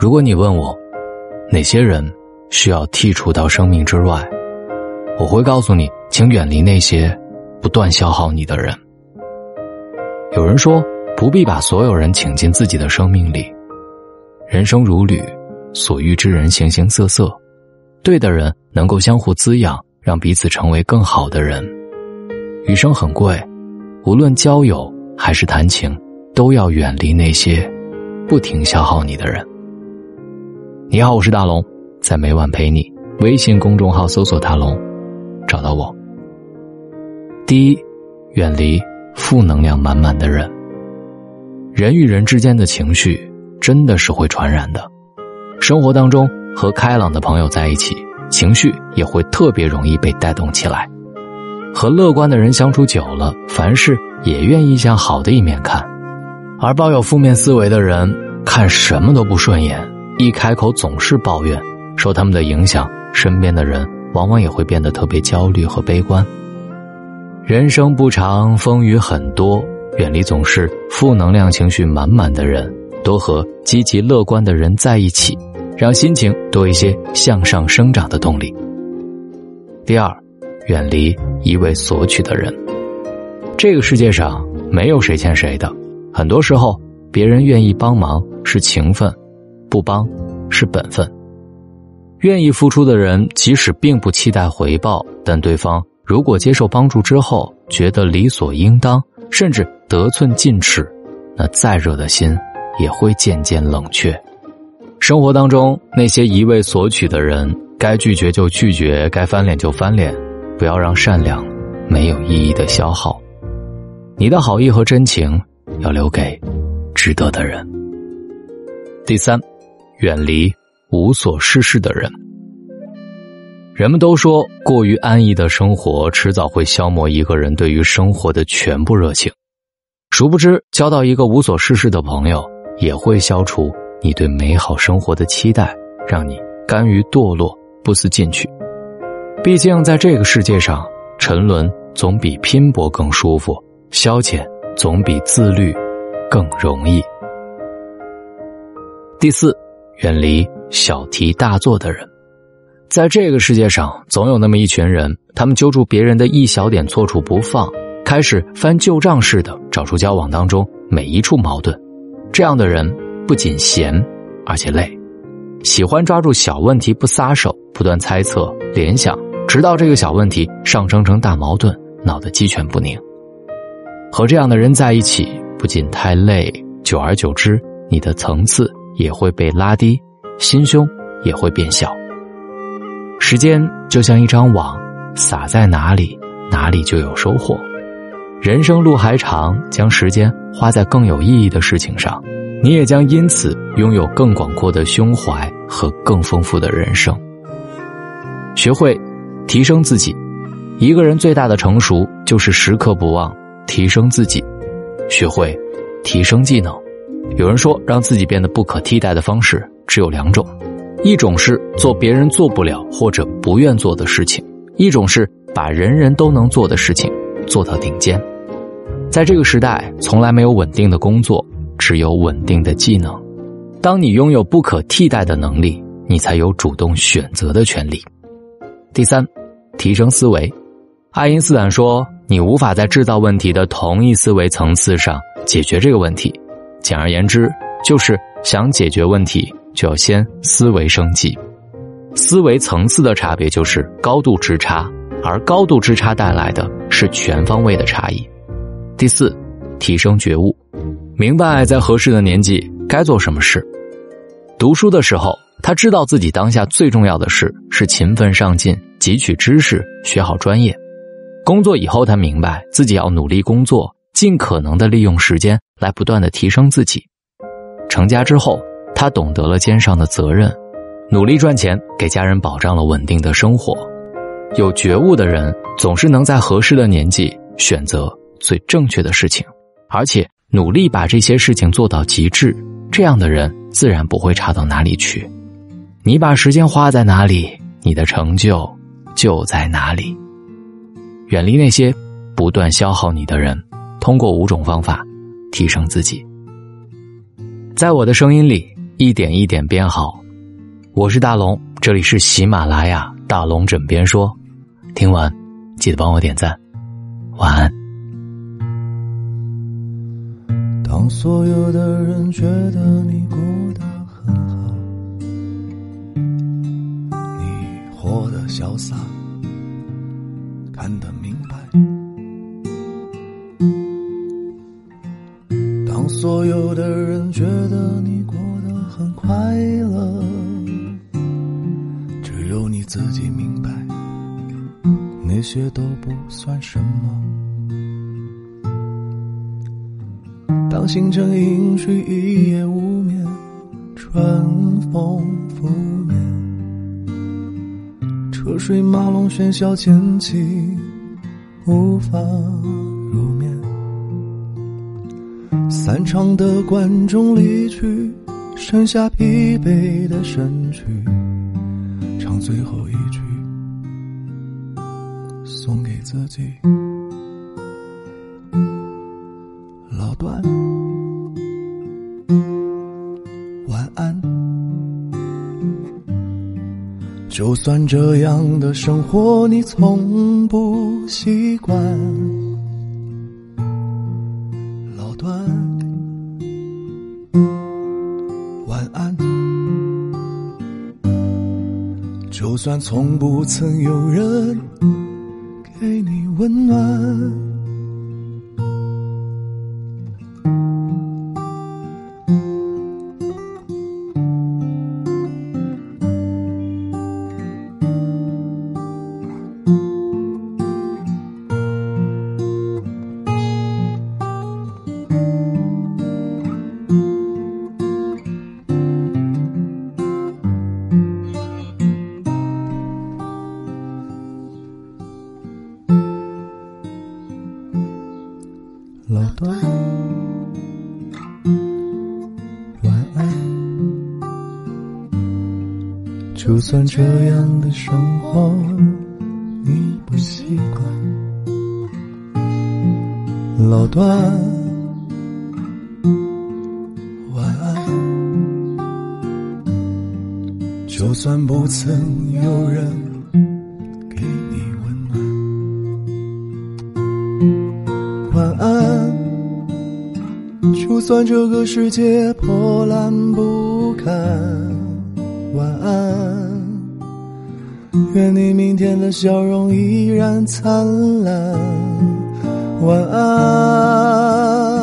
如果你问我哪些人需要剔除到生命之外，我会告诉你，请远离那些不断消耗你的人。有人说，不必把所有人请进自己的生命里。人生如旅，所遇之人形形色色，对的人能够相互滋养，让彼此成为更好的人。余生很贵，无论交友还是谈情，都要远离那些不停消耗你的人。你好，我是大龙，在每晚陪你。微信公众号搜索“大龙”，找到我。第一，远离负能量满满的人。人与人之间的情绪真的是会传染的。生活当中和开朗的朋友在一起，情绪也会特别容易被带动起来。和乐观的人相处久了，凡事也愿意向好的一面看。而抱有负面思维的人，看什么都不顺眼。一开口总是抱怨，受他们的影响，身边的人往往也会变得特别焦虑和悲观。人生不长，风雨很多，远离总是负能量情绪满满的人，多和积极乐观的人在一起，让心情多一些向上生长的动力。第二，远离一味索取的人。这个世界上没有谁欠谁的，很多时候别人愿意帮忙是情分。不帮是本分，愿意付出的人，即使并不期待回报，但对方如果接受帮助之后，觉得理所应当，甚至得寸进尺，那再热的心也会渐渐冷却。生活当中那些一味索取的人，该拒绝就拒绝，该翻脸就翻脸，不要让善良没有意义的消耗。你的好意和真情要留给值得的人。第三。远离无所事事的人。人们都说，过于安逸的生活迟早会消磨一个人对于生活的全部热情。殊不知，交到一个无所事事的朋友，也会消除你对美好生活的期待，让你甘于堕落，不思进取。毕竟，在这个世界上，沉沦总比拼搏更舒服，消遣总比自律更容易。第四。远离小题大做的人，在这个世界上，总有那么一群人，他们揪住别人的一小点错处不放，开始翻旧账似的找出交往当中每一处矛盾。这样的人不仅闲，而且累，喜欢抓住小问题不撒手，不断猜测联想，直到这个小问题上升成大矛盾，闹得鸡犬不宁。和这样的人在一起，不仅太累，久而久之，你的层次。也会被拉低，心胸也会变小。时间就像一张网，撒在哪里，哪里就有收获。人生路还长，将时间花在更有意义的事情上，你也将因此拥有更广阔的胸怀和更丰富的人生。学会提升自己，一个人最大的成熟就是时刻不忘提升自己，学会提升技能。有人说，让自己变得不可替代的方式只有两种：一种是做别人做不了或者不愿做的事情；一种是把人人都能做的事情做到顶尖。在这个时代，从来没有稳定的工作，只有稳定的技能。当你拥有不可替代的能力，你才有主动选择的权利。第三，提升思维。爱因斯坦说：“你无法在制造问题的同一思维层次上解决这个问题。”简而言之，就是想解决问题，就要先思维升级。思维层次的差别就是高度之差，而高度之差带来的是全方位的差异。第四，提升觉悟，明白在合适的年纪该做什么事。读书的时候，他知道自己当下最重要的事是勤奋上进，汲取知识，学好专业。工作以后，他明白自己要努力工作。尽可能的利用时间来不断的提升自己。成家之后，他懂得了肩上的责任，努力赚钱，给家人保障了稳定的生活。有觉悟的人总是能在合适的年纪选择最正确的事情，而且努力把这些事情做到极致。这样的人自然不会差到哪里去。你把时间花在哪里，你的成就就在哪里。远离那些不断消耗你的人。通过五种方法提升自己。在我的声音里，一点一点变好。我是大龙，这里是喜马拉雅大龙枕边说。听完记得帮我点赞，晚安。当所有的人觉得你过得很好，你活得潇洒，的人觉得你过得很快乐，只有你自己明白，那些都不算什么。当星辰隐去，一夜无眠，春风拂面，车水马龙喧嚣渐起，无法。散场的观众离去，剩下疲惫的身躯，唱最后一句，送给自己。老段，晚安。就算这样的生活你从不习惯，就算从不曾有人给你温暖。就算这样的生活你不习惯，老段，晚安。就算不曾有人给你温暖。晚安，就算这个世界破烂不堪。晚安，愿你明天的笑容依然灿烂。晚安。